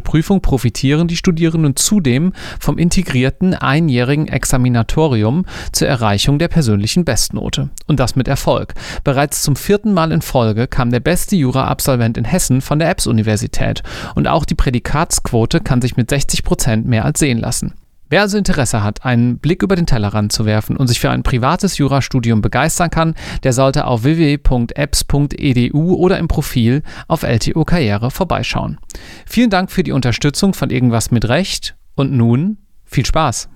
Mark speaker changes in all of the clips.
Speaker 1: Prüfung profitieren die Studierenden zudem vom integrierten einjährigen Examinatorium zur Erreichung der persönlichen Bestnote. Und das mit Erfolg. Bereits Bereits zum vierten Mal in Folge kam der beste Jura-Absolvent in Hessen von der EBS-Universität und auch die Prädikatsquote kann sich mit 60 Prozent mehr als sehen lassen. Wer also Interesse hat, einen Blick über den Tellerrand zu werfen und sich für ein privates Jurastudium begeistern kann, der sollte auf www.apps.edu oder im Profil auf LTO Karriere vorbeischauen. Vielen Dank für die Unterstützung von Irgendwas mit Recht und nun viel Spaß!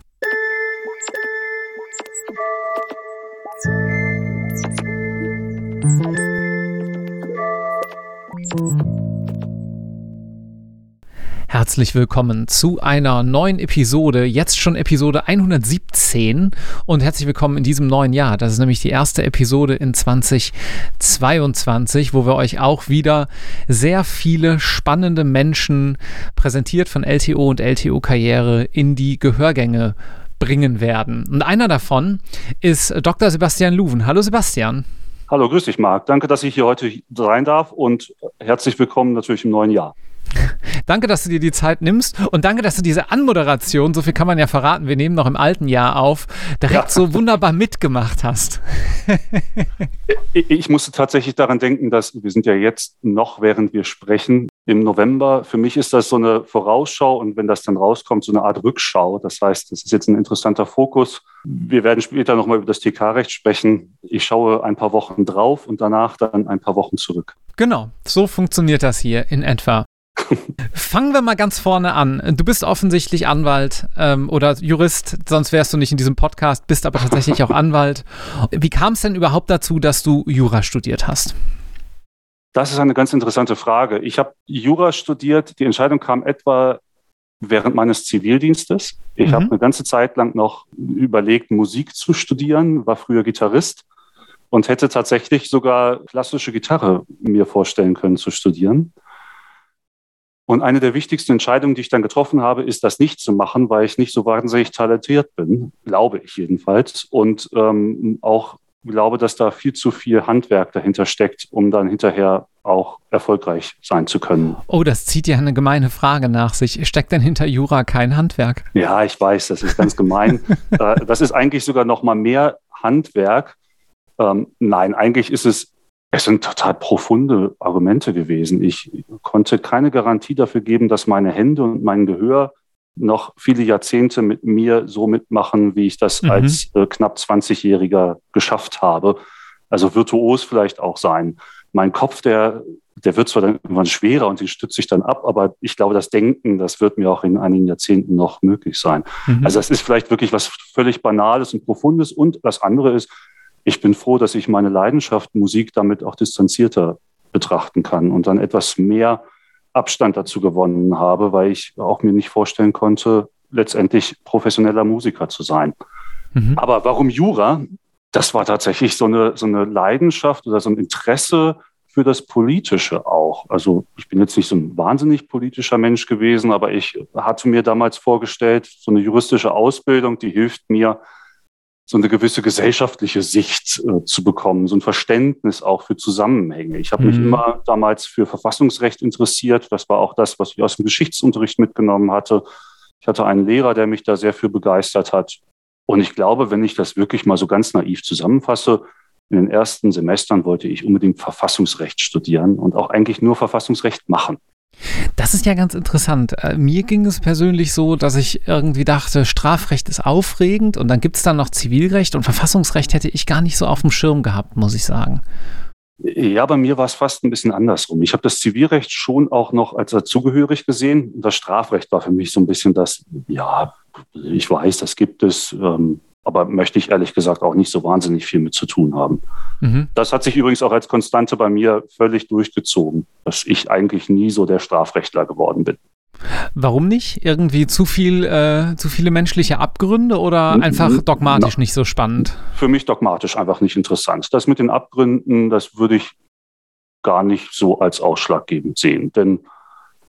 Speaker 1: Herzlich willkommen zu einer neuen Episode, jetzt schon Episode 117 und herzlich willkommen in diesem neuen Jahr. Das ist nämlich die erste Episode in 2022, wo wir euch auch wieder sehr viele spannende Menschen präsentiert von LTO und LTO Karriere in die Gehörgänge bringen werden. Und einer davon ist Dr. Sebastian Luven. Hallo Sebastian.
Speaker 2: Hallo, grüß dich, Marc. Danke, dass ich hier heute rein darf und herzlich willkommen natürlich im neuen Jahr.
Speaker 1: danke, dass du dir die Zeit nimmst und danke, dass du diese Anmoderation, so viel kann man ja verraten, wir nehmen noch im alten Jahr auf, direkt ja. so wunderbar mitgemacht hast.
Speaker 2: ich, ich musste tatsächlich daran denken, dass wir sind ja jetzt noch, während wir sprechen, im November. Für mich ist das so eine Vorausschau und wenn das dann rauskommt, so eine Art Rückschau. Das heißt, das ist jetzt ein interessanter Fokus. Wir werden später nochmal über das TK-Recht sprechen. Ich schaue ein paar Wochen drauf und danach dann ein paar Wochen zurück.
Speaker 1: Genau, so funktioniert das hier in etwa. Fangen wir mal ganz vorne an. Du bist offensichtlich Anwalt ähm, oder Jurist, sonst wärst du nicht in diesem Podcast, bist aber tatsächlich auch Anwalt. Wie kam es denn überhaupt dazu, dass du Jura studiert hast?
Speaker 2: Das ist eine ganz interessante Frage. Ich habe Jura studiert. Die Entscheidung kam etwa während meines Zivildienstes. Ich mhm. habe eine ganze Zeit lang noch überlegt, Musik zu studieren, war früher Gitarrist und hätte tatsächlich sogar klassische Gitarre mir vorstellen können zu studieren. Und eine der wichtigsten Entscheidungen, die ich dann getroffen habe, ist, das nicht zu machen, weil ich nicht so wahnsinnig talentiert bin, glaube ich jedenfalls. Und ähm, auch glaube, dass da viel zu viel Handwerk dahinter steckt, um dann hinterher auch erfolgreich sein zu können.
Speaker 1: Oh, das zieht ja eine gemeine Frage nach sich. Steckt denn hinter Jura kein Handwerk?
Speaker 2: Ja, ich weiß, das ist ganz gemein. Äh, das ist eigentlich sogar noch mal mehr Handwerk. Ähm, nein, eigentlich ist es es sind total profunde Argumente gewesen. Ich konnte keine Garantie dafür geben, dass meine Hände und mein Gehör noch viele Jahrzehnte mit mir so mitmachen, wie ich das mhm. als äh, knapp 20-Jähriger geschafft habe. Also virtuos vielleicht auch sein. Mein Kopf, der, der wird zwar dann irgendwann schwerer und den stütze ich dann ab, aber ich glaube, das Denken, das wird mir auch in einigen Jahrzehnten noch möglich sein. Mhm. Also das ist vielleicht wirklich was völlig Banales und Profundes. Und das andere ist, ich bin froh, dass ich meine Leidenschaft Musik damit auch distanzierter betrachten kann und dann etwas mehr Abstand dazu gewonnen habe, weil ich auch mir nicht vorstellen konnte, letztendlich professioneller Musiker zu sein. Mhm. Aber warum Jura? Das war tatsächlich so eine, so eine Leidenschaft oder so ein Interesse für das Politische auch. Also ich bin jetzt nicht so ein wahnsinnig politischer Mensch gewesen, aber ich hatte mir damals vorgestellt, so eine juristische Ausbildung, die hilft mir, so eine gewisse gesellschaftliche Sicht äh, zu bekommen, so ein Verständnis auch für Zusammenhänge. Ich habe mhm. mich immer damals für Verfassungsrecht interessiert. Das war auch das, was ich aus dem Geschichtsunterricht mitgenommen hatte. Ich hatte einen Lehrer, der mich da sehr für begeistert hat. Und ich glaube, wenn ich das wirklich mal so ganz naiv zusammenfasse, in den ersten Semestern wollte ich unbedingt Verfassungsrecht studieren und auch eigentlich nur Verfassungsrecht machen.
Speaker 1: Das ist ja ganz interessant. Äh, mir ging es persönlich so, dass ich irgendwie dachte, Strafrecht ist aufregend und dann gibt es dann noch Zivilrecht und Verfassungsrecht hätte ich gar nicht so auf dem Schirm gehabt, muss ich sagen.
Speaker 2: Ja, bei mir war es fast ein bisschen andersrum. Ich habe das Zivilrecht schon auch noch als dazugehörig gesehen. Das Strafrecht war für mich so ein bisschen das, ja, ich weiß, das gibt es. Ähm, aber möchte ich ehrlich gesagt auch nicht so wahnsinnig viel mit zu tun haben. Mhm. Das hat sich übrigens auch als Konstante bei mir völlig durchgezogen, dass ich eigentlich nie so der Strafrechtler geworden bin.
Speaker 1: Warum nicht? Irgendwie zu viel, äh, zu viele menschliche Abgründe oder einfach dogmatisch Na, nicht so spannend?
Speaker 2: Für mich dogmatisch einfach nicht interessant. Das mit den Abgründen, das würde ich gar nicht so als ausschlaggebend sehen. Denn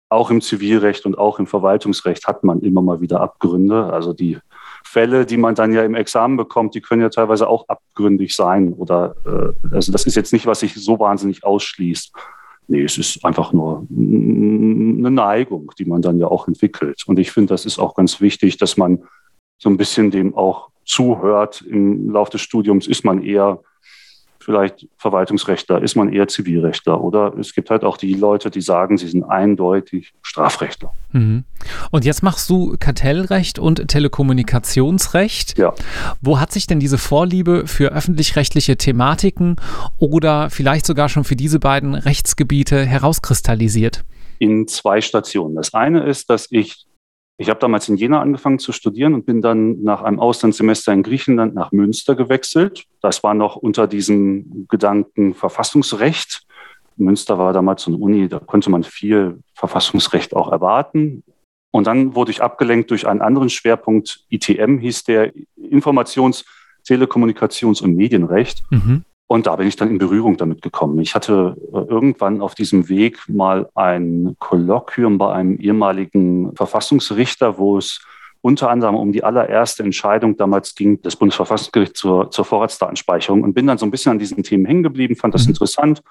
Speaker 2: auch im Zivilrecht und auch im Verwaltungsrecht hat man immer mal wieder Abgründe. Also die Fälle, die man dann ja im Examen bekommt, die können ja teilweise auch abgründig sein. Oder äh, also das ist jetzt nicht, was sich so wahnsinnig ausschließt. Nee, es ist einfach nur eine Neigung, die man dann ja auch entwickelt. Und ich finde, das ist auch ganz wichtig, dass man so ein bisschen dem auch zuhört. Im Laufe des Studiums ist man eher vielleicht Verwaltungsrechtler, ist man eher Zivilrechtler oder es gibt halt auch die Leute, die sagen, sie sind eindeutig Strafrechtler.
Speaker 1: Mhm. Und jetzt machst du Kartellrecht und Telekommunikationsrecht.
Speaker 2: Ja.
Speaker 1: Wo hat sich denn diese Vorliebe für öffentlich-rechtliche Thematiken oder vielleicht sogar schon für diese beiden Rechtsgebiete herauskristallisiert?
Speaker 2: In zwei Stationen. Das eine ist, dass ich ich habe damals in Jena angefangen zu studieren und bin dann nach einem Auslandssemester in Griechenland nach Münster gewechselt. Das war noch unter diesem Gedanken Verfassungsrecht. Münster war damals so eine Uni, da konnte man viel Verfassungsrecht auch erwarten. Und dann wurde ich abgelenkt durch einen anderen Schwerpunkt, ITM hieß der, Informations-, Telekommunikations- und Medienrecht. Mhm. Und da bin ich dann in Berührung damit gekommen. Ich hatte äh, irgendwann auf diesem Weg mal ein Kolloquium bei einem ehemaligen Verfassungsrichter, wo es unter anderem um die allererste Entscheidung damals ging des Bundesverfassungsgerichts zur, zur Vorratsdatenspeicherung und bin dann so ein bisschen an diesen Themen hängen geblieben, fand das mhm. interessant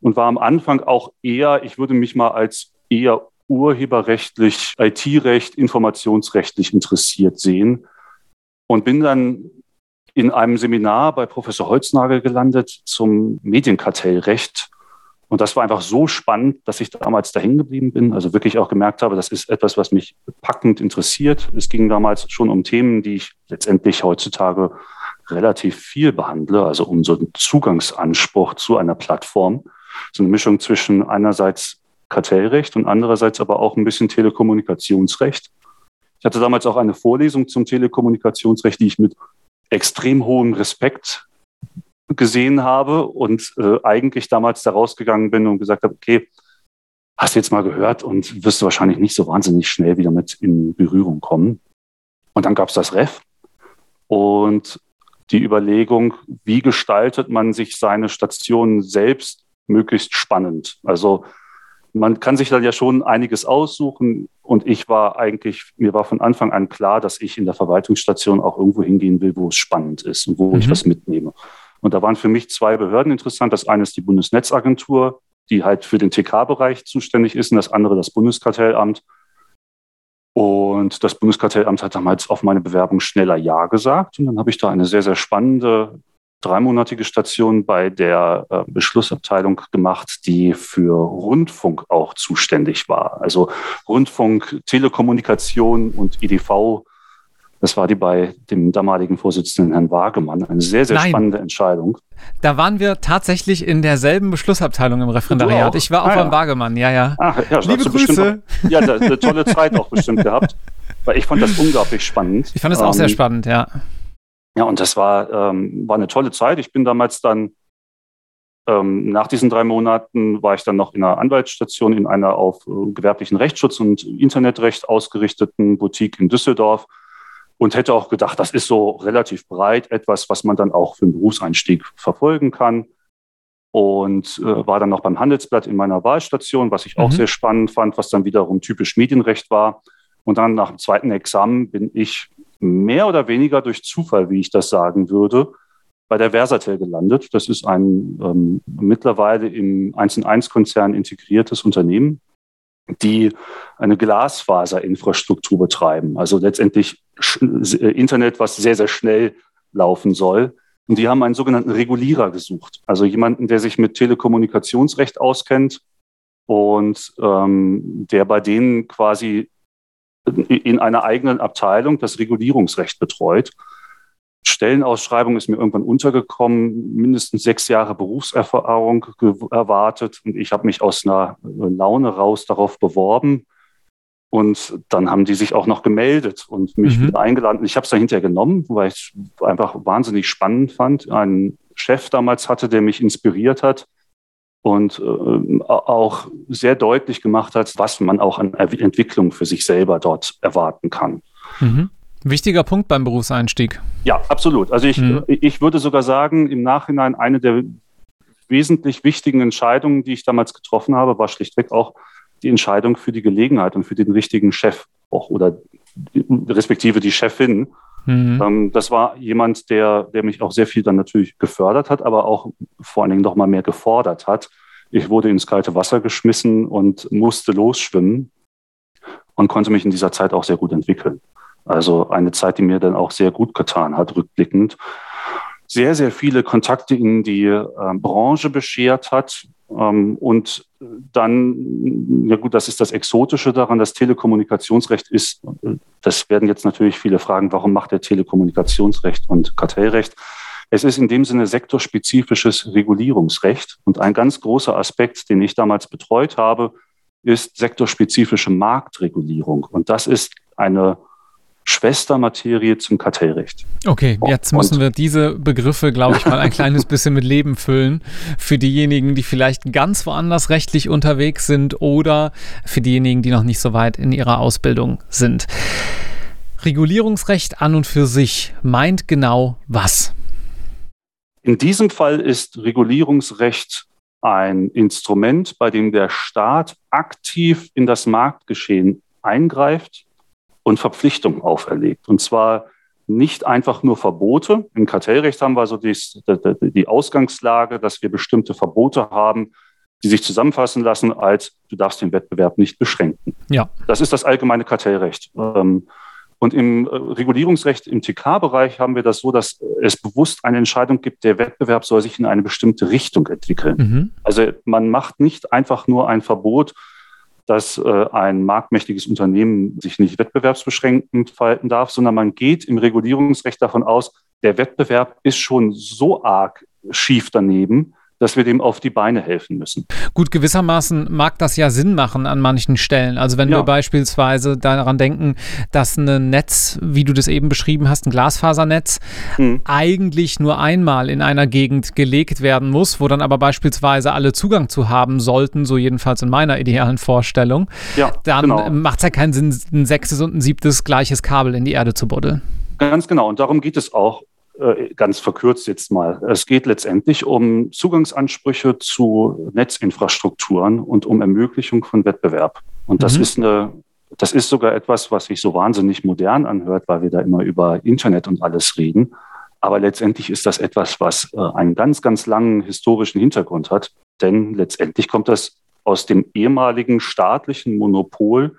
Speaker 2: und war am Anfang auch eher, ich würde mich mal als eher urheberrechtlich, IT-Recht, informationsrechtlich interessiert sehen und bin dann in einem Seminar bei Professor Holznagel gelandet zum Medienkartellrecht. Und das war einfach so spannend, dass ich damals dahin geblieben bin. Also wirklich auch gemerkt habe, das ist etwas, was mich packend interessiert. Es ging damals schon um Themen, die ich letztendlich heutzutage relativ viel behandle. Also um so einen Zugangsanspruch zu einer Plattform. So eine Mischung zwischen einerseits Kartellrecht und andererseits aber auch ein bisschen Telekommunikationsrecht. Ich hatte damals auch eine Vorlesung zum Telekommunikationsrecht, die ich mit extrem hohem Respekt gesehen habe und äh, eigentlich damals da rausgegangen bin und gesagt habe, okay, hast du jetzt mal gehört und wirst du wahrscheinlich nicht so wahnsinnig schnell wieder mit in Berührung kommen. Und dann gab es das Ref und die Überlegung, wie gestaltet man sich seine Station selbst möglichst spannend. Also man kann sich dann ja schon einiges aussuchen. Und ich war eigentlich, mir war von Anfang an klar, dass ich in der Verwaltungsstation auch irgendwo hingehen will, wo es spannend ist und wo mhm. ich was mitnehme. Und da waren für mich zwei Behörden interessant. Das eine ist die Bundesnetzagentur, die halt für den TK-Bereich zuständig ist, und das andere das Bundeskartellamt. Und das Bundeskartellamt hat damals auf meine Bewerbung schneller Ja gesagt. Und dann habe ich da eine sehr, sehr spannende dreimonatige Station bei der äh, Beschlussabteilung gemacht, die für Rundfunk auch zuständig war. Also Rundfunk, Telekommunikation und EDV. Das war die bei dem damaligen Vorsitzenden Herrn Wagemann. Eine sehr, sehr Nein. spannende Entscheidung.
Speaker 1: Da waren wir tatsächlich in derselben Beschlussabteilung im Referendariat. Ich war auch ah, beim ja. Wagemann, ja, ja.
Speaker 2: Ach, ja Liebe Grüße. Bestimmt, ja, eine tolle Zeit auch bestimmt gehabt. Weil ich fand das unglaublich spannend.
Speaker 1: Ich fand es auch ähm, sehr spannend, ja.
Speaker 2: Ja, und das war, ähm, war eine tolle Zeit. Ich bin damals dann, ähm, nach diesen drei Monaten, war ich dann noch in einer Anwaltsstation in einer auf äh, gewerblichen Rechtsschutz und Internetrecht ausgerichteten Boutique in Düsseldorf und hätte auch gedacht, das ist so relativ breit etwas, was man dann auch für einen Berufseinstieg verfolgen kann. Und äh, war dann noch beim Handelsblatt in meiner Wahlstation, was ich auch mhm. sehr spannend fand, was dann wiederum typisch Medienrecht war. Und dann nach dem zweiten Examen bin ich mehr oder weniger durch Zufall, wie ich das sagen würde, bei der Versatel gelandet. Das ist ein ähm, mittlerweile im 1&1-Konzern integriertes Unternehmen, die eine Glasfaserinfrastruktur betreiben. Also letztendlich äh, Internet, was sehr, sehr schnell laufen soll. Und die haben einen sogenannten Regulierer gesucht. Also jemanden, der sich mit Telekommunikationsrecht auskennt und ähm, der bei denen quasi in einer eigenen Abteilung das Regulierungsrecht betreut. Stellenausschreibung ist mir irgendwann untergekommen, mindestens sechs Jahre Berufserfahrung erwartet und ich habe mich aus einer Laune raus darauf beworben. Und dann haben die sich auch noch gemeldet und mich mhm. wieder eingeladen. Ich habe es dann hinterher genommen, weil ich es einfach wahnsinnig spannend fand. Ein Chef damals hatte, der mich inspiriert hat, und äh, auch sehr deutlich gemacht hat, was man auch an Entwicklung für sich selber dort erwarten kann.
Speaker 1: Mhm. Wichtiger Punkt beim Berufseinstieg.
Speaker 2: Ja, absolut. Also ich, mhm. ich würde sogar sagen, im Nachhinein eine der wesentlich wichtigen Entscheidungen, die ich damals getroffen habe, war schlichtweg auch die Entscheidung für die Gelegenheit und für den richtigen Chef auch oder respektive die Chefin. Mhm. Ähm, das war jemand, der, der mich auch sehr viel dann natürlich gefördert hat, aber auch vor allen Dingen noch mal mehr gefordert hat. Ich wurde ins kalte Wasser geschmissen und musste losschwimmen und konnte mich in dieser Zeit auch sehr gut entwickeln. Also eine Zeit, die mir dann auch sehr gut getan hat, rückblickend. Sehr, sehr viele Kontakte in die äh, Branche beschert hat, und dann, ja gut, das ist das Exotische daran, das Telekommunikationsrecht ist, das werden jetzt natürlich viele fragen, warum macht der Telekommunikationsrecht und Kartellrecht? Es ist in dem Sinne sektorspezifisches Regulierungsrecht. Und ein ganz großer Aspekt, den ich damals betreut habe, ist sektorspezifische Marktregulierung. Und das ist eine Schwestermaterie zum Kartellrecht.
Speaker 1: Okay, jetzt müssen und wir diese Begriffe, glaube ich, mal ein kleines bisschen mit Leben füllen. Für diejenigen, die vielleicht ganz woanders rechtlich unterwegs sind oder für diejenigen, die noch nicht so weit in ihrer Ausbildung sind. Regulierungsrecht an und für sich meint genau was?
Speaker 2: In diesem Fall ist Regulierungsrecht ein Instrument, bei dem der Staat aktiv in das Marktgeschehen eingreift und Verpflichtungen auferlegt. Und zwar nicht einfach nur Verbote. Im Kartellrecht haben wir so die, die Ausgangslage, dass wir bestimmte Verbote haben, die sich zusammenfassen lassen als du darfst den Wettbewerb nicht beschränken. Ja. Das ist das allgemeine Kartellrecht. Ähm, und im äh, Regulierungsrecht im TK-Bereich haben wir das so, dass es bewusst eine Entscheidung gibt, der Wettbewerb soll sich in eine bestimmte Richtung entwickeln. Mhm. Also man macht nicht einfach nur ein Verbot, dass äh, ein marktmächtiges Unternehmen sich nicht wettbewerbsbeschränkend verhalten darf, sondern man geht im Regulierungsrecht davon aus, der Wettbewerb ist schon so arg schief daneben, dass wir dem auf die Beine helfen müssen.
Speaker 1: Gut, gewissermaßen mag das ja Sinn machen an manchen Stellen. Also wenn ja. wir beispielsweise daran denken, dass ein Netz, wie du das eben beschrieben hast, ein Glasfasernetz, hm. eigentlich nur einmal in einer Gegend gelegt werden muss, wo dann aber beispielsweise alle Zugang zu haben sollten, so jedenfalls in meiner idealen Vorstellung, ja, dann genau. macht es ja keinen Sinn, ein sechstes und ein siebtes gleiches Kabel in die Erde zu buddeln.
Speaker 2: Ganz genau. Und darum geht es auch ganz verkürzt jetzt mal. Es geht letztendlich um Zugangsansprüche zu Netzinfrastrukturen und um Ermöglichung von Wettbewerb. Und das mhm. ist eine, das ist sogar etwas, was sich so wahnsinnig modern anhört, weil wir da immer über Internet und alles reden. Aber letztendlich ist das etwas, was äh, einen ganz, ganz langen historischen Hintergrund hat. Denn letztendlich kommt das aus dem ehemaligen staatlichen Monopol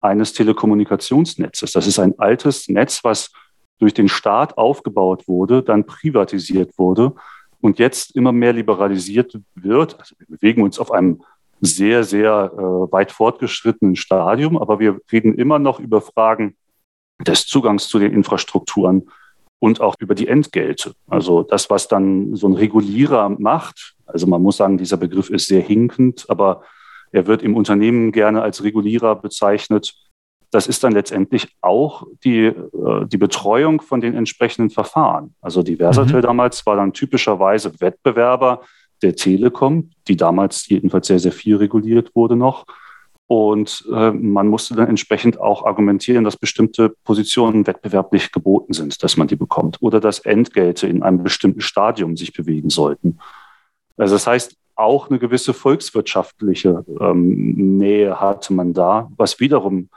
Speaker 2: eines Telekommunikationsnetzes. Das ist ein altes Netz, was durch den Staat aufgebaut wurde, dann privatisiert wurde und jetzt immer mehr liberalisiert wird. Also wir bewegen uns auf einem sehr, sehr äh, weit fortgeschrittenen Stadium, aber wir reden immer noch über Fragen des Zugangs zu den Infrastrukturen und auch über die Entgelte. Also das, was dann so ein Regulierer macht. Also man muss sagen, dieser Begriff ist sehr hinkend, aber er wird im Unternehmen gerne als Regulierer bezeichnet das ist dann letztendlich auch die, äh, die Betreuung von den entsprechenden Verfahren. Also die Versatel mhm. damals war dann typischerweise Wettbewerber der Telekom, die damals jedenfalls sehr, sehr viel reguliert wurde noch. Und äh, man musste dann entsprechend auch argumentieren, dass bestimmte Positionen wettbewerblich geboten sind, dass man die bekommt oder dass Entgelte in einem bestimmten Stadium sich bewegen sollten. Also das heißt, auch eine gewisse volkswirtschaftliche ähm, Nähe hatte man da, was wiederum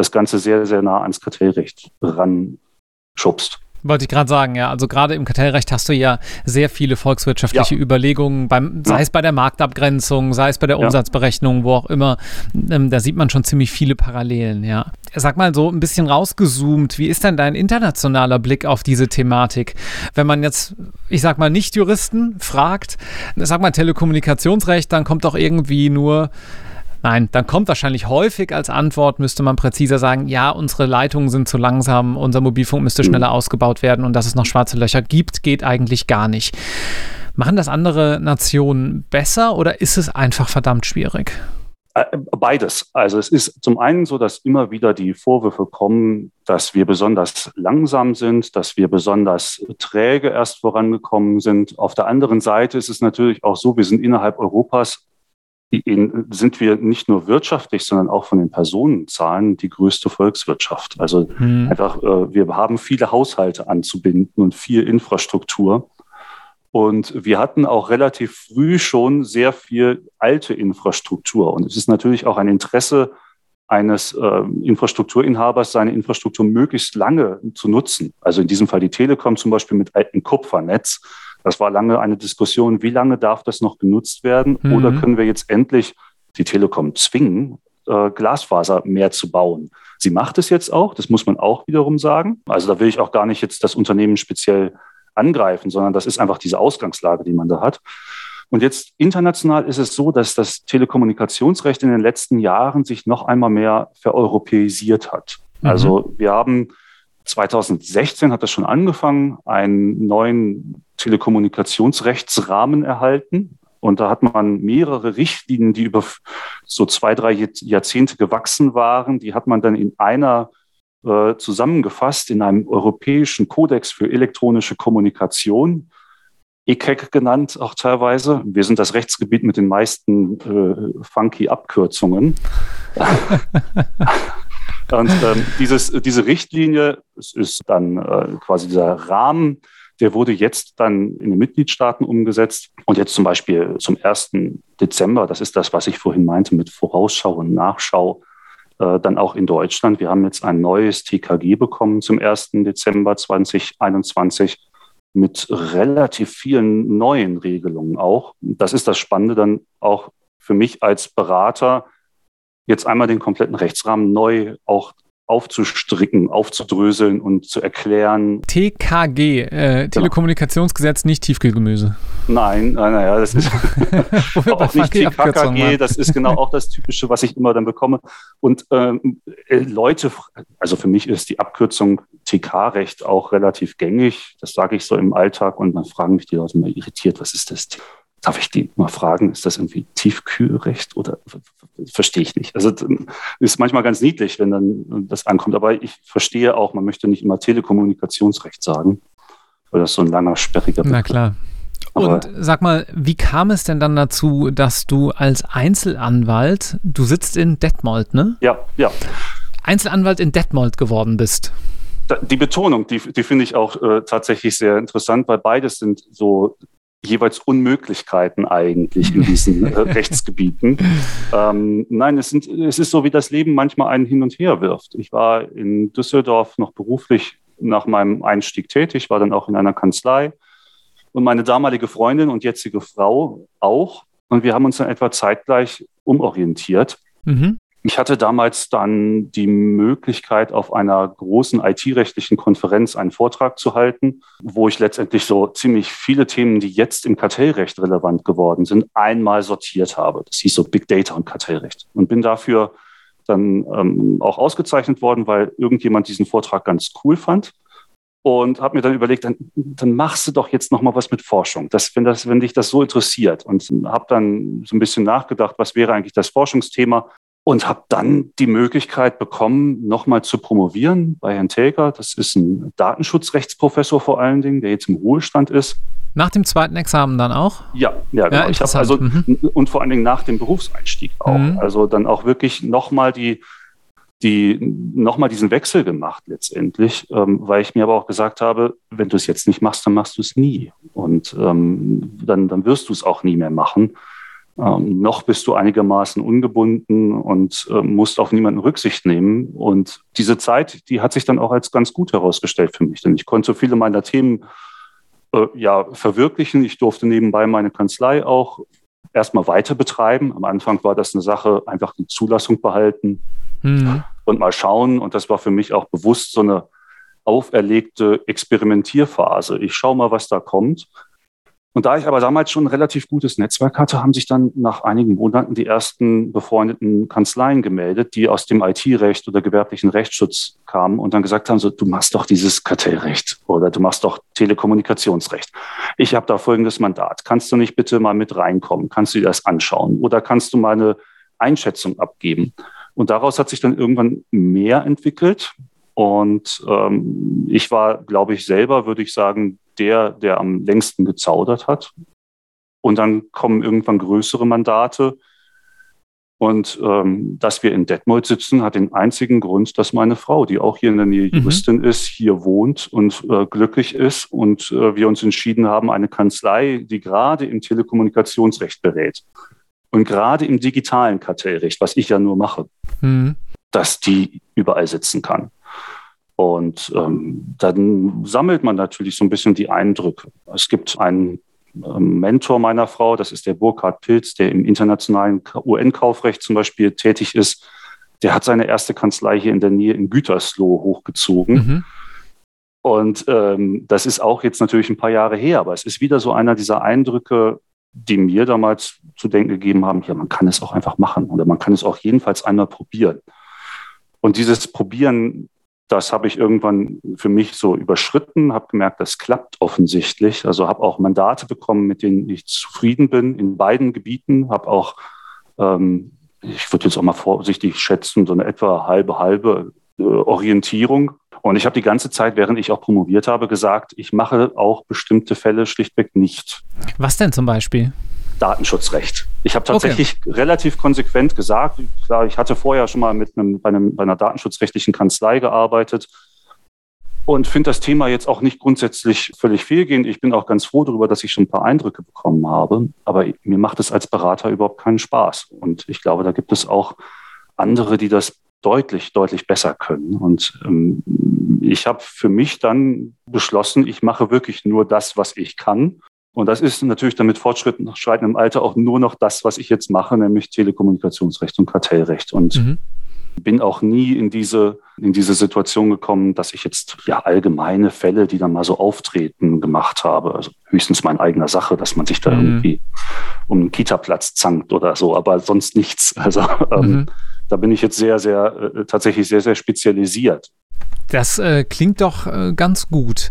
Speaker 2: das Ganze sehr, sehr nah ans Kartellrecht ranschubst.
Speaker 1: Wollte ich gerade sagen, ja. Also gerade im Kartellrecht hast du ja sehr viele volkswirtschaftliche ja. Überlegungen, beim, sei ja. es bei der Marktabgrenzung, sei es bei der Umsatzberechnung, wo auch immer. Ähm, da sieht man schon ziemlich viele Parallelen, ja. Sag mal so ein bisschen rausgezoomt, wie ist denn dein internationaler Blick auf diese Thematik? Wenn man jetzt, ich sag mal, nicht Juristen fragt, sag mal Telekommunikationsrecht, dann kommt doch irgendwie nur Nein, dann kommt wahrscheinlich häufig als Antwort, müsste man präziser sagen, ja, unsere Leitungen sind zu langsam, unser Mobilfunk müsste schneller ausgebaut werden und dass es noch schwarze Löcher gibt, geht eigentlich gar nicht. Machen das andere Nationen besser oder ist es einfach verdammt schwierig?
Speaker 2: Äh, beides. Also es ist zum einen so, dass immer wieder die Vorwürfe kommen, dass wir besonders langsam sind, dass wir besonders träge erst vorangekommen sind. Auf der anderen Seite ist es natürlich auch so, wir sind innerhalb Europas, sind wir nicht nur wirtschaftlich, sondern auch von den Personenzahlen die größte Volkswirtschaft. Also hm. einfach, äh, wir haben viele Haushalte anzubinden und viel Infrastruktur. Und wir hatten auch relativ früh schon sehr viel alte Infrastruktur. Und es ist natürlich auch ein Interesse eines äh, Infrastrukturinhabers, seine Infrastruktur möglichst lange zu nutzen. Also in diesem Fall die Telekom zum Beispiel mit altem Kupfernetz. Das war lange eine Diskussion, wie lange darf das noch genutzt werden? Mhm. Oder können wir jetzt endlich die Telekom zwingen, äh, Glasfaser mehr zu bauen? Sie macht es jetzt auch, das muss man auch wiederum sagen. Also da will ich auch gar nicht jetzt das Unternehmen speziell angreifen, sondern das ist einfach diese Ausgangslage, die man da hat. Und jetzt international ist es so, dass das Telekommunikationsrecht in den letzten Jahren sich noch einmal mehr vereuropäisiert hat. Mhm. Also wir haben 2016 hat das schon angefangen, einen neuen Telekommunikationsrechtsrahmen erhalten. Und da hat man mehrere Richtlinien, die über so zwei, drei Jahrzehnte gewachsen waren, die hat man dann in einer äh, zusammengefasst in einem europäischen Kodex für elektronische Kommunikation, ECEC genannt auch teilweise. Wir sind das Rechtsgebiet mit den meisten äh, funky Abkürzungen. Und ähm, dieses, diese Richtlinie ist dann äh, quasi dieser Rahmen, der wurde jetzt dann in den Mitgliedstaaten umgesetzt. Und jetzt zum Beispiel zum 1. Dezember, das ist das, was ich vorhin meinte mit Vorausschau und Nachschau, äh, dann auch in Deutschland. Wir haben jetzt ein neues TKG bekommen zum 1. Dezember 2021 mit relativ vielen neuen Regelungen auch. Das ist das Spannende dann auch für mich als Berater, jetzt einmal den kompletten Rechtsrahmen neu auch aufzustricken, aufzudröseln und zu erklären.
Speaker 1: TKG, äh, genau. Telekommunikationsgesetz, nicht Tiefkühlgemüse.
Speaker 2: Nein, naja, das ist auch nicht TKKG, das ist genau auch das Typische, was ich immer dann bekomme. Und ähm, äh, Leute, also für mich ist die Abkürzung TK-Recht auch relativ gängig. Das sage ich so im Alltag und dann fragen mich die Leute mal irritiert, was ist das? Darf ich die mal fragen, ist das irgendwie Tiefkühlrecht oder verstehe ich nicht? Also ist manchmal ganz niedlich, wenn dann das ankommt, aber ich verstehe auch, man möchte nicht immer Telekommunikationsrecht sagen, weil das so ein langer, sperriger
Speaker 1: Begriff. Na klar. Und sag mal, wie kam es denn dann dazu, dass du als Einzelanwalt, du sitzt in Detmold, ne?
Speaker 2: Ja, ja.
Speaker 1: Einzelanwalt in Detmold geworden bist?
Speaker 2: Die Betonung, die, die finde ich auch äh, tatsächlich sehr interessant, weil beides sind so jeweils Unmöglichkeiten eigentlich in diesen äh, Rechtsgebieten. Ähm, nein, es, sind, es ist so, wie das Leben manchmal einen hin und her wirft. Ich war in Düsseldorf noch beruflich nach meinem Einstieg tätig, war dann auch in einer Kanzlei und meine damalige Freundin und jetzige Frau auch. Und wir haben uns dann etwa zeitgleich umorientiert. Mhm. Ich hatte damals dann die Möglichkeit, auf einer großen IT-rechtlichen Konferenz einen Vortrag zu halten, wo ich letztendlich so ziemlich viele Themen, die jetzt im Kartellrecht relevant geworden sind, einmal sortiert habe. Das hieß so Big Data und Kartellrecht. Und bin dafür dann ähm, auch ausgezeichnet worden, weil irgendjemand diesen Vortrag ganz cool fand und habe mir dann überlegt, dann, dann machst du doch jetzt noch mal was mit Forschung, das, wenn, das, wenn dich das so interessiert. Und habe dann so ein bisschen nachgedacht, was wäre eigentlich das Forschungsthema und habe dann die Möglichkeit bekommen, nochmal zu promovieren bei Herrn Täger. Das ist ein Datenschutzrechtsprofessor vor allen Dingen, der jetzt im Ruhestand ist.
Speaker 1: Nach dem zweiten Examen dann auch?
Speaker 2: Ja, ja, genau. Ja, ich habe also mhm. und vor allen Dingen nach dem Berufseinstieg auch. Mhm. Also dann auch wirklich nochmal die, die nochmal diesen Wechsel gemacht letztendlich, ähm, weil ich mir aber auch gesagt habe, wenn du es jetzt nicht machst, dann machst du es nie und ähm, dann, dann wirst du es auch nie mehr machen. Ähm, noch bist du einigermaßen ungebunden und äh, musst auf niemanden Rücksicht nehmen. Und diese Zeit, die hat sich dann auch als ganz gut herausgestellt für mich, denn ich konnte viele meiner Themen äh, ja verwirklichen. Ich durfte nebenbei meine Kanzlei auch erstmal weiter betreiben. Am Anfang war das eine Sache, einfach die Zulassung behalten mhm. und mal schauen. Und das war für mich auch bewusst so eine auferlegte Experimentierphase. Ich schaue mal, was da kommt. Und da ich aber damals schon ein relativ gutes Netzwerk hatte, haben sich dann nach einigen Monaten die ersten befreundeten Kanzleien gemeldet, die aus dem IT-Recht oder gewerblichen Rechtsschutz kamen und dann gesagt haben, so, du machst doch dieses Kartellrecht oder du machst doch Telekommunikationsrecht. Ich habe da folgendes Mandat. Kannst du nicht bitte mal mit reinkommen? Kannst du dir das anschauen? Oder kannst du mal eine Einschätzung abgeben. Und daraus hat sich dann irgendwann mehr entwickelt. Und ähm, ich war, glaube ich, selber, würde ich sagen, der, der am längsten gezaudert hat. Und dann kommen irgendwann größere Mandate. Und ähm, dass wir in Detmold sitzen, hat den einzigen Grund, dass meine Frau, die auch hier in der Nähe. Juristin mhm. ist, hier wohnt und äh, glücklich ist und äh, wir uns entschieden haben, eine Kanzlei, die gerade im Telekommunikationsrecht berät und gerade im digitalen Kartellrecht, was ich ja nur mache, mhm. dass die überall sitzen kann. Und ähm, dann sammelt man natürlich so ein bisschen die Eindrücke. Es gibt einen ähm, Mentor meiner Frau, das ist der Burkhard Pilz, der im internationalen UN-Kaufrecht zum Beispiel tätig ist. Der hat seine erste Kanzlei hier in der Nähe in Gütersloh hochgezogen. Mhm. Und ähm, das ist auch jetzt natürlich ein paar Jahre her, aber es ist wieder so einer dieser Eindrücke, die mir damals zu denken gegeben haben, ja, man kann es auch einfach machen oder man kann es auch jedenfalls einmal probieren. Und dieses Probieren das habe ich irgendwann für mich so überschritten, habe gemerkt, das klappt offensichtlich. Also habe auch Mandate bekommen, mit denen ich zufrieden bin in beiden Gebieten. Habe auch, ähm, ich würde jetzt auch mal vorsichtig schätzen, so eine etwa halbe, halbe äh, Orientierung. Und ich habe die ganze Zeit, während ich auch promoviert habe, gesagt, ich mache auch bestimmte Fälle schlichtweg nicht.
Speaker 1: Was denn zum Beispiel?
Speaker 2: Datenschutzrecht. Ich habe tatsächlich okay. relativ konsequent gesagt, klar, ich hatte vorher schon mal mit einem, bei, einem, bei einer datenschutzrechtlichen Kanzlei gearbeitet und finde das Thema jetzt auch nicht grundsätzlich völlig fehlgehend. Ich bin auch ganz froh darüber, dass ich schon ein paar Eindrücke bekommen habe, aber mir macht es als Berater überhaupt keinen Spaß. Und ich glaube, da gibt es auch andere, die das deutlich, deutlich besser können. Und ähm, ich habe für mich dann beschlossen, ich mache wirklich nur das, was ich kann und das ist natürlich dann mit fortschreitendem Alter auch nur noch das, was ich jetzt mache, nämlich Telekommunikationsrecht und Kartellrecht. Und mhm. bin auch nie in diese, in diese Situation gekommen, dass ich jetzt ja allgemeine Fälle, die dann mal so auftreten, gemacht habe. Also höchstens meine eigener Sache, dass man sich da mhm. irgendwie um einen Kita-Platz zankt oder so, aber sonst nichts. Also ähm, mhm. da bin ich jetzt sehr, sehr, äh, tatsächlich sehr, sehr spezialisiert.
Speaker 1: Das äh, klingt doch äh, ganz gut.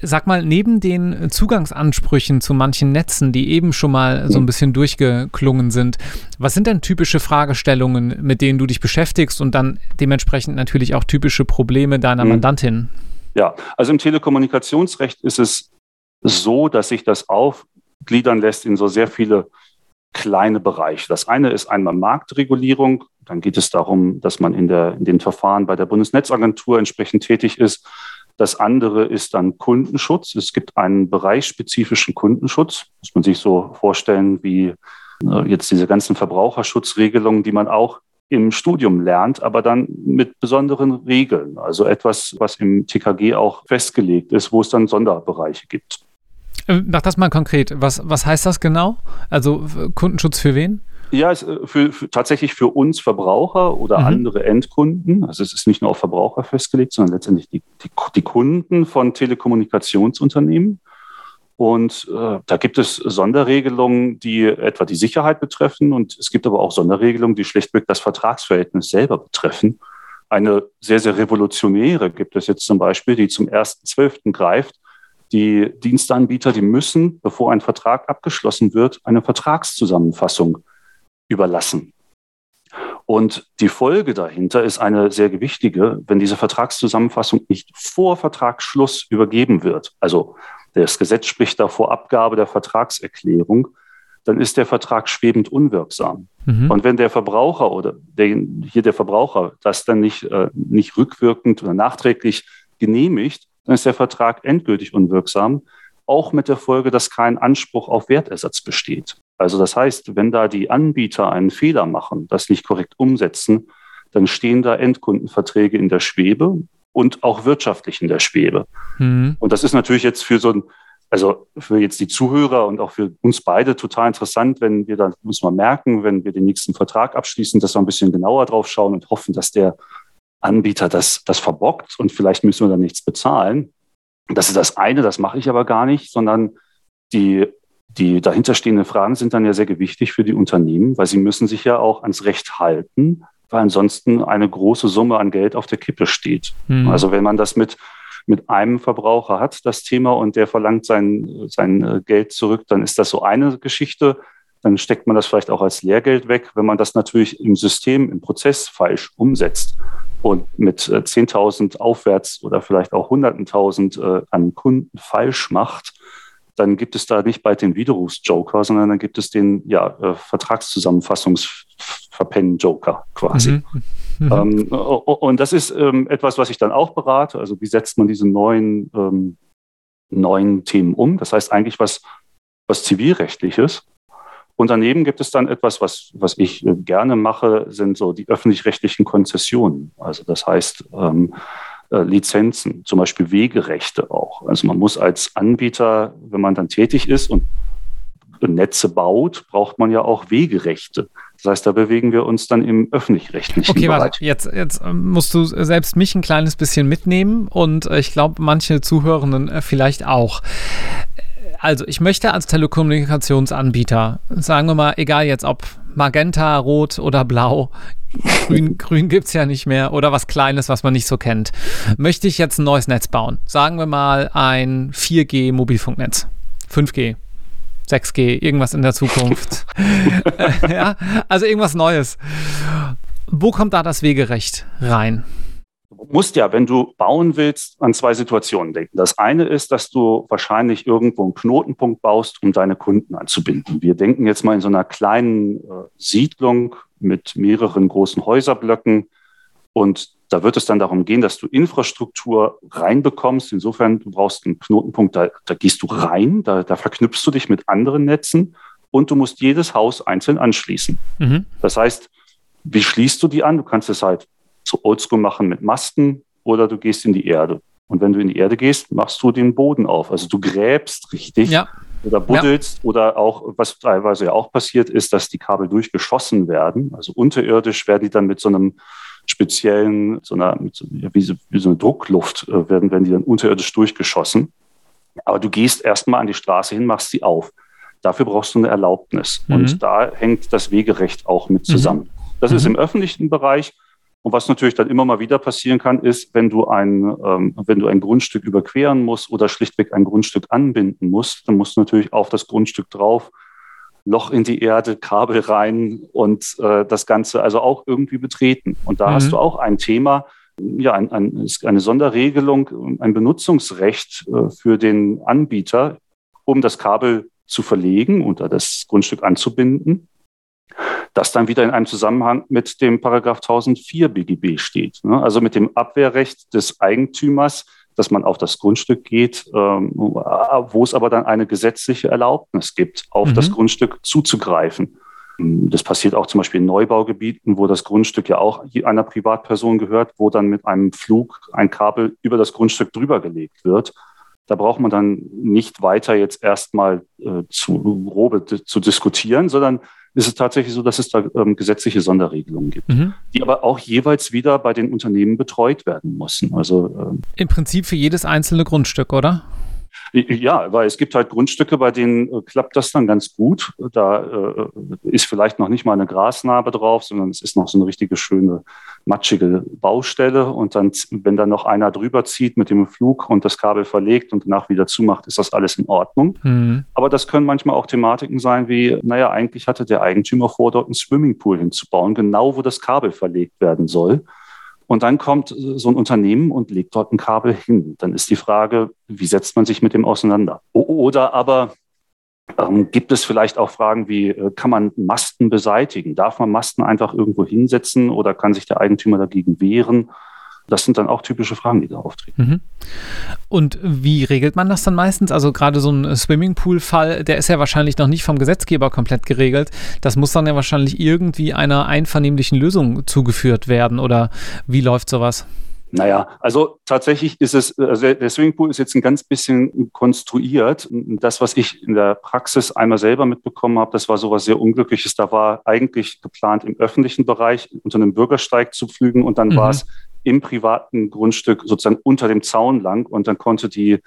Speaker 1: Sag mal, neben den Zugangsansprüchen zu manchen Netzen, die eben schon mal so ein bisschen durchgeklungen sind, was sind denn typische Fragestellungen, mit denen du dich beschäftigst und dann dementsprechend natürlich auch typische Probleme deiner mhm. Mandantin?
Speaker 2: Ja, also im Telekommunikationsrecht ist es so, dass sich das aufgliedern lässt in so sehr viele kleine Bereiche. Das eine ist einmal Marktregulierung. Dann geht es darum, dass man in, der, in den Verfahren bei der Bundesnetzagentur entsprechend tätig ist. Das andere ist dann Kundenschutz. Es gibt einen bereichsspezifischen Kundenschutz. Muss man sich so vorstellen wie äh, jetzt diese ganzen Verbraucherschutzregelungen, die man auch im Studium lernt, aber dann mit besonderen Regeln. Also etwas, was im TKG auch festgelegt ist, wo es dann Sonderbereiche gibt.
Speaker 1: Äh, mach das mal konkret. Was, was heißt das genau? Also Kundenschutz für wen?
Speaker 2: Ja, es, äh, für, für, tatsächlich für uns Verbraucher oder mhm. andere Endkunden. Also es ist nicht nur auf Verbraucher festgelegt, sondern letztendlich die, die, die Kunden von Telekommunikationsunternehmen. Und äh, da gibt es Sonderregelungen, die etwa die Sicherheit betreffen. Und es gibt aber auch Sonderregelungen, die schlichtweg das Vertragsverhältnis selber betreffen. Eine sehr, sehr revolutionäre gibt es jetzt zum Beispiel, die zum 1.12. greift die Dienstanbieter, die müssen, bevor ein Vertrag abgeschlossen wird, eine Vertragszusammenfassung überlassen. Und die Folge dahinter ist eine sehr gewichtige, wenn diese Vertragszusammenfassung nicht vor Vertragsschluss übergeben wird. Also das Gesetz spricht da vor Abgabe der Vertragserklärung, dann ist der Vertrag schwebend unwirksam. Mhm. Und wenn der Verbraucher oder der, hier der Verbraucher das dann nicht, äh, nicht rückwirkend oder nachträglich genehmigt, dann ist der Vertrag endgültig unwirksam, auch mit der Folge, dass kein Anspruch auf Wertersatz besteht. Also das heißt, wenn da die Anbieter einen Fehler machen, das nicht korrekt umsetzen, dann stehen da Endkundenverträge in der Schwebe und auch wirtschaftlich in der Schwebe. Mhm. Und das ist natürlich jetzt für so ein, also für jetzt die Zuhörer und auch für uns beide total interessant, wenn wir dann, muss man merken, wenn wir den nächsten Vertrag abschließen, dass wir ein bisschen genauer drauf schauen und hoffen, dass der Anbieter das, das verbockt und vielleicht müssen wir dann nichts bezahlen. Das ist das eine, das mache ich aber gar nicht, sondern die, die dahinterstehenden Fragen sind dann ja sehr gewichtig für die Unternehmen, weil sie müssen sich ja auch ans Recht halten, weil ansonsten eine große Summe an Geld auf der Kippe steht. Mhm. Also wenn man das mit, mit einem Verbraucher hat, das Thema, und der verlangt sein, sein äh, Geld zurück, dann ist das so eine Geschichte. dann steckt man das vielleicht auch als Lehrgeld weg. Wenn man das natürlich im System, im Prozess falsch umsetzt und mit 10.000 äh, aufwärts oder vielleicht auch Hunderten tausend äh, an Kunden falsch macht, dann gibt es da nicht bald den Widerrufsjoker, sondern dann gibt es den ja, äh, Vertragszusammenfassungsverpennen-Joker quasi. Mhm. Mhm. Ähm, und das ist ähm, etwas, was ich dann auch berate. Also wie setzt man diese neuen, ähm, neuen Themen um? Das heißt eigentlich was, was zivilrechtliches. Und daneben gibt es dann etwas, was, was ich äh, gerne mache, sind so die öffentlich-rechtlichen Konzessionen. Also das heißt, ähm, äh, Lizenzen, zum Beispiel Wegerechte auch. Also man muss als Anbieter, wenn man dann tätig ist und Netze baut, braucht man ja auch Wegerechte. Das heißt, da bewegen wir uns dann im öffentlich-rechtlichen
Speaker 1: okay, Bereich. Okay, warte, jetzt, jetzt ähm, musst du selbst mich ein kleines bisschen mitnehmen und äh, ich glaube, manche Zuhörenden vielleicht auch. Also, ich möchte als Telekommunikationsanbieter, sagen wir mal, egal jetzt ob Magenta, Rot oder Blau, Grün, Grün gibt es ja nicht mehr oder was Kleines, was man nicht so kennt. Möchte ich jetzt ein neues Netz bauen? Sagen wir mal ein 4G-Mobilfunknetz. 5G. 6G, irgendwas in der Zukunft. ja, also irgendwas Neues. Wo kommt da das Wegerecht rein?
Speaker 2: Du musst ja, wenn du bauen willst, an zwei Situationen denken. Das eine ist, dass du wahrscheinlich irgendwo einen Knotenpunkt baust, um deine Kunden anzubinden. Wir denken jetzt mal in so einer kleinen äh, Siedlung mit mehreren großen Häuserblöcken. Und da wird es dann darum gehen, dass du Infrastruktur reinbekommst. Insofern, du brauchst einen Knotenpunkt, da, da gehst du rein, da, da, verknüpfst du dich mit anderen Netzen und du musst jedes Haus einzeln anschließen. Mhm. Das heißt, wie schließt du die an? Du kannst es halt so oldschool machen mit Masten oder du gehst in die Erde. Und wenn du in die Erde gehst, machst du den Boden auf. Also du gräbst richtig. Ja oder buddelst ja. oder auch, was teilweise ja auch passiert ist, dass die Kabel durchgeschossen werden. Also unterirdisch werden die dann mit so einem speziellen, so einer, so, wie, so, wie, so, eine Druckluft, äh, werden, werden die dann unterirdisch durchgeschossen. Aber du gehst erstmal an die Straße hin, machst sie auf. Dafür brauchst du eine Erlaubnis. Mhm. Und da hängt das Wegerecht auch mit mhm. zusammen. Mhm. Das ist im öffentlichen Bereich. Und was natürlich dann immer mal wieder passieren kann, ist, wenn du ein, ähm, wenn du ein Grundstück überqueren musst oder schlichtweg ein Grundstück anbinden musst, dann musst du natürlich auf das Grundstück drauf, Loch in die Erde, Kabel rein und äh, das Ganze also auch irgendwie betreten. Und da mhm. hast du auch ein Thema, ja, ein, ein, eine Sonderregelung, ein Benutzungsrecht äh, für den Anbieter, um das Kabel zu verlegen oder das Grundstück anzubinden das dann wieder in einem Zusammenhang mit dem Paragraph 1004 BGB steht. Ne? Also mit dem Abwehrrecht des Eigentümers, dass man auf das Grundstück geht, ähm, wo es aber dann eine gesetzliche Erlaubnis gibt, auf mhm. das Grundstück zuzugreifen. Das passiert auch zum Beispiel in Neubaugebieten, wo das Grundstück ja auch einer Privatperson gehört, wo dann mit einem Flug ein Kabel über das Grundstück drüber gelegt wird. Da braucht man dann nicht weiter jetzt erstmal äh, zu grobe zu diskutieren, sondern ist es tatsächlich so, dass es da ähm, gesetzliche Sonderregelungen gibt, mhm. die aber auch jeweils wieder bei den Unternehmen betreut werden müssen. Also
Speaker 1: ähm, im Prinzip für jedes einzelne Grundstück, oder?
Speaker 2: Ja, weil es gibt halt Grundstücke, bei denen äh, klappt das dann ganz gut. Da äh, ist vielleicht noch nicht mal eine Grasnarbe drauf, sondern es ist noch so eine richtige schöne matschige Baustelle. Und dann, wenn dann noch einer drüber zieht mit dem Flug und das Kabel verlegt und danach wieder zumacht, ist das alles in Ordnung. Mhm. Aber das können manchmal auch Thematiken sein wie, naja, eigentlich hatte der Eigentümer vor, dort einen Swimmingpool hinzubauen, genau wo das Kabel verlegt werden soll. Und dann kommt so ein Unternehmen und legt dort ein Kabel hin. Dann ist die Frage, wie setzt man sich mit dem auseinander? Oder aber ähm, gibt es vielleicht auch Fragen wie, äh, kann man Masten beseitigen? Darf man Masten einfach irgendwo hinsetzen oder kann sich der Eigentümer dagegen wehren? Das sind dann auch typische Fragen, die da auftreten. Mhm.
Speaker 1: Und wie regelt man das dann meistens? Also gerade so ein Swimmingpool-Fall, der ist ja wahrscheinlich noch nicht vom Gesetzgeber komplett geregelt. Das muss dann ja wahrscheinlich irgendwie einer einvernehmlichen Lösung zugeführt werden. Oder wie läuft sowas?
Speaker 2: Naja, also tatsächlich ist es, also der Swimmingpool ist jetzt ein ganz bisschen konstruiert. Das, was ich in der Praxis einmal selber mitbekommen habe, das war sowas sehr Unglückliches. Da war eigentlich geplant, im öffentlichen Bereich unter einem Bürgersteig zu pflügen und dann mhm. war es im privaten Grundstück sozusagen unter dem Zaun lang und dann konnte die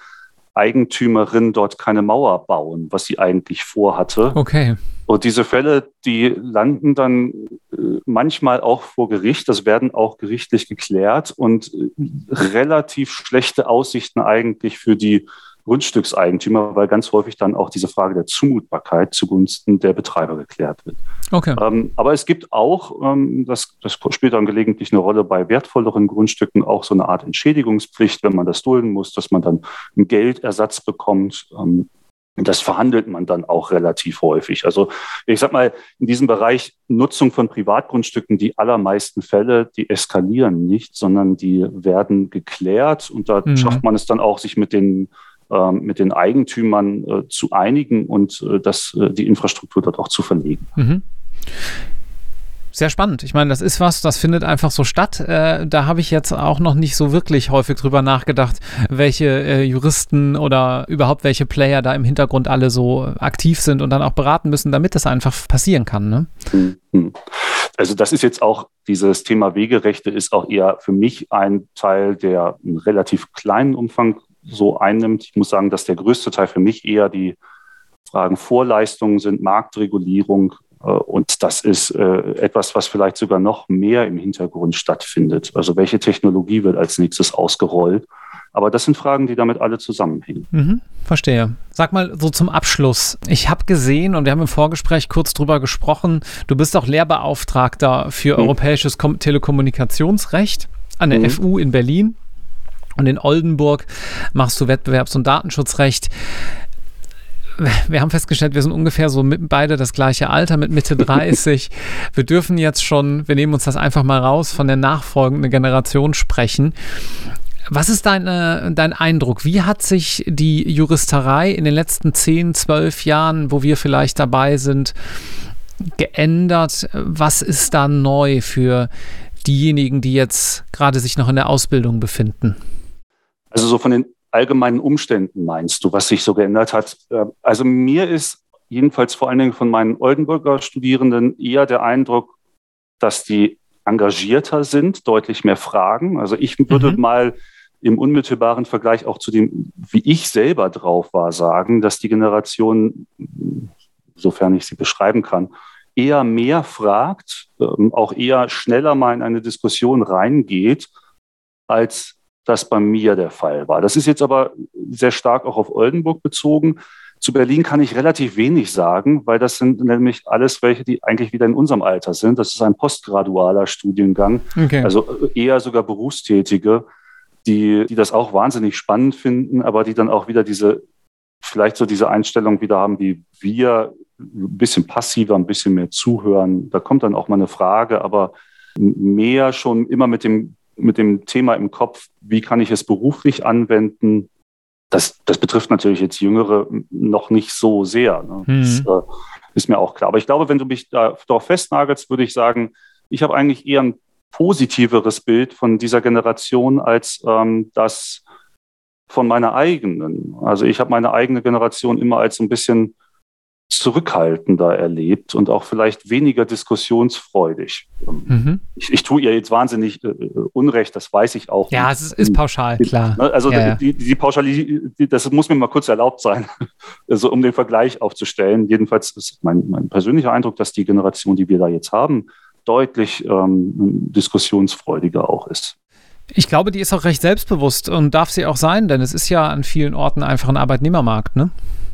Speaker 2: Eigentümerin dort keine Mauer bauen, was sie eigentlich vorhatte.
Speaker 1: Okay.
Speaker 2: Und diese Fälle, die landen dann äh, manchmal auch vor Gericht, das werden auch gerichtlich geklärt und äh, relativ schlechte Aussichten eigentlich für die Grundstückseigentümer, weil ganz häufig dann auch diese Frage der Zumutbarkeit zugunsten der Betreiber geklärt wird. Okay. Ähm, aber es gibt auch, ähm, das, das spielt dann gelegentlich eine Rolle bei wertvolleren Grundstücken, auch so eine Art Entschädigungspflicht, wenn man das dulden muss, dass man dann einen Geldersatz bekommt. Ähm, das verhandelt man dann auch relativ häufig. Also ich sag mal, in diesem Bereich Nutzung von Privatgrundstücken, die allermeisten Fälle, die eskalieren nicht, sondern die werden geklärt und da mhm. schafft man es dann auch, sich mit den mit den Eigentümern äh, zu einigen und äh, das, äh, die Infrastruktur dort auch zu verlegen. Mhm
Speaker 1: sehr spannend. Ich meine, das ist was, das findet einfach so statt. Äh, da habe ich jetzt auch noch nicht so wirklich häufig drüber nachgedacht, welche äh, Juristen oder überhaupt welche Player da im Hintergrund alle so aktiv sind und dann auch beraten müssen, damit das einfach passieren kann. Ne?
Speaker 2: Mhm. Also das ist jetzt auch, dieses Thema Wegerechte ist auch eher für mich ein Teil, der einen relativ kleinen Umfang so einnimmt. Ich muss sagen, dass der größte Teil für mich eher die Fragen Vorleistungen sind, Marktregulierung, äh, und das ist äh, etwas, was vielleicht sogar noch mehr im Hintergrund stattfindet. Also welche Technologie wird als nächstes ausgerollt? Aber das sind Fragen, die damit alle zusammenhängen.
Speaker 1: Mhm, verstehe. Sag mal so zum Abschluss. Ich habe gesehen und wir haben im Vorgespräch kurz drüber gesprochen, du bist auch Lehrbeauftragter für mhm. europäisches Kom Telekommunikationsrecht an der mhm. FU in Berlin. Und in Oldenburg machst du Wettbewerbs- und Datenschutzrecht wir haben festgestellt, wir sind ungefähr so mit, beide das gleiche Alter, mit Mitte 30. wir dürfen jetzt schon, wir nehmen uns das einfach mal raus, von der nachfolgenden Generation sprechen. Was ist deine, dein Eindruck? Wie hat sich die Juristerei in den letzten 10, 12 Jahren, wo wir vielleicht dabei sind, geändert? Was ist da neu für diejenigen, die jetzt gerade sich noch in der Ausbildung befinden?
Speaker 2: Also so von den allgemeinen Umständen meinst du, was sich so geändert hat? Äh, also mir ist jedenfalls vor allen Dingen von meinen Oldenburger Studierenden eher der Eindruck, dass die engagierter sind, deutlich mehr fragen. Also ich würde mhm. mal im unmittelbaren Vergleich auch zu dem, wie ich selber drauf war, sagen, dass die Generation, sofern ich sie beschreiben kann, eher mehr fragt, ähm, auch eher schneller mal in eine Diskussion reingeht, als das bei mir der Fall war. Das ist jetzt aber sehr stark auch auf Oldenburg bezogen. Zu Berlin kann ich relativ wenig sagen, weil das sind nämlich alles welche, die eigentlich wieder in unserem Alter sind. Das ist ein postgradualer Studiengang, okay. also eher sogar Berufstätige, die, die das auch wahnsinnig spannend finden, aber die dann auch wieder diese, vielleicht so diese Einstellung wieder haben, wie wir, ein bisschen passiver, ein bisschen mehr zuhören. Da kommt dann auch mal eine Frage, aber mehr schon immer mit dem mit dem Thema im Kopf, wie kann ich es beruflich anwenden? Das, das betrifft natürlich jetzt Jüngere noch nicht so sehr. Ne? Mhm. Das äh, ist mir auch klar. Aber ich glaube, wenn du mich da, darauf festnagelst, würde ich sagen, ich habe eigentlich eher ein positiveres Bild von dieser Generation als ähm, das von meiner eigenen. Also ich habe meine eigene Generation immer als so ein bisschen zurückhaltender erlebt und auch vielleicht weniger diskussionsfreudig. Mhm. Ich, ich, tue ihr jetzt wahnsinnig äh, Unrecht, das weiß ich auch.
Speaker 1: Ja, es ist pauschal, klar.
Speaker 2: Ne, also ja, die, die Pauschalität, das muss mir mal kurz erlaubt sein, also um den Vergleich aufzustellen. Jedenfalls ist mein, mein persönlicher Eindruck, dass die Generation, die wir da jetzt haben, deutlich ähm, diskussionsfreudiger auch ist.
Speaker 1: Ich glaube, die ist auch recht selbstbewusst und darf sie auch sein, denn es ist ja an vielen Orten einfach ein Arbeitnehmermarkt, ne?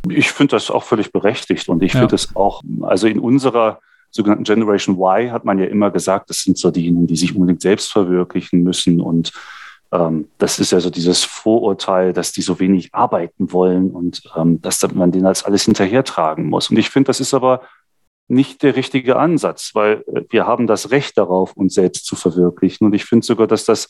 Speaker 2: Ich finde das auch völlig berechtigt und ich ja. finde es auch, also in unserer sogenannten Generation Y hat man ja immer gesagt, das sind so diejenigen, die sich unbedingt selbst verwirklichen müssen und ähm, das ist ja so dieses Vorurteil, dass die so wenig arbeiten wollen und ähm, dass man denen als alles hinterhertragen muss. Und ich finde, das ist aber nicht der richtige Ansatz, weil äh, wir haben das Recht darauf, uns selbst zu verwirklichen. Und ich finde sogar, dass das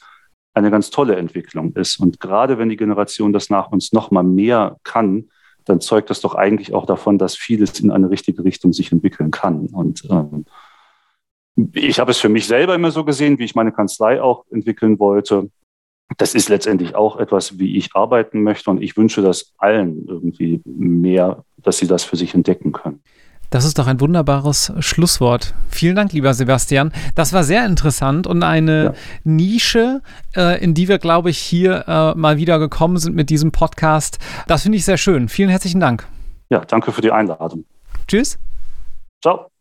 Speaker 2: eine ganz tolle Entwicklung ist. Und gerade wenn die Generation das nach uns noch mal mehr kann, dann zeugt das doch eigentlich auch davon, dass vieles in eine richtige Richtung sich entwickeln kann. Und ähm, ich habe es für mich selber immer so gesehen, wie ich meine Kanzlei auch entwickeln wollte. Das ist letztendlich auch etwas, wie ich arbeiten möchte. Und ich wünsche das allen irgendwie mehr, dass sie das für sich entdecken können.
Speaker 1: Das ist doch ein wunderbares Schlusswort. Vielen Dank, lieber Sebastian. Das war sehr interessant und eine ja. Nische, äh, in die wir, glaube ich, hier äh, mal wieder gekommen sind mit diesem Podcast. Das finde ich sehr schön. Vielen herzlichen Dank.
Speaker 2: Ja, danke für die Einladung.
Speaker 1: Tschüss.
Speaker 2: Ciao.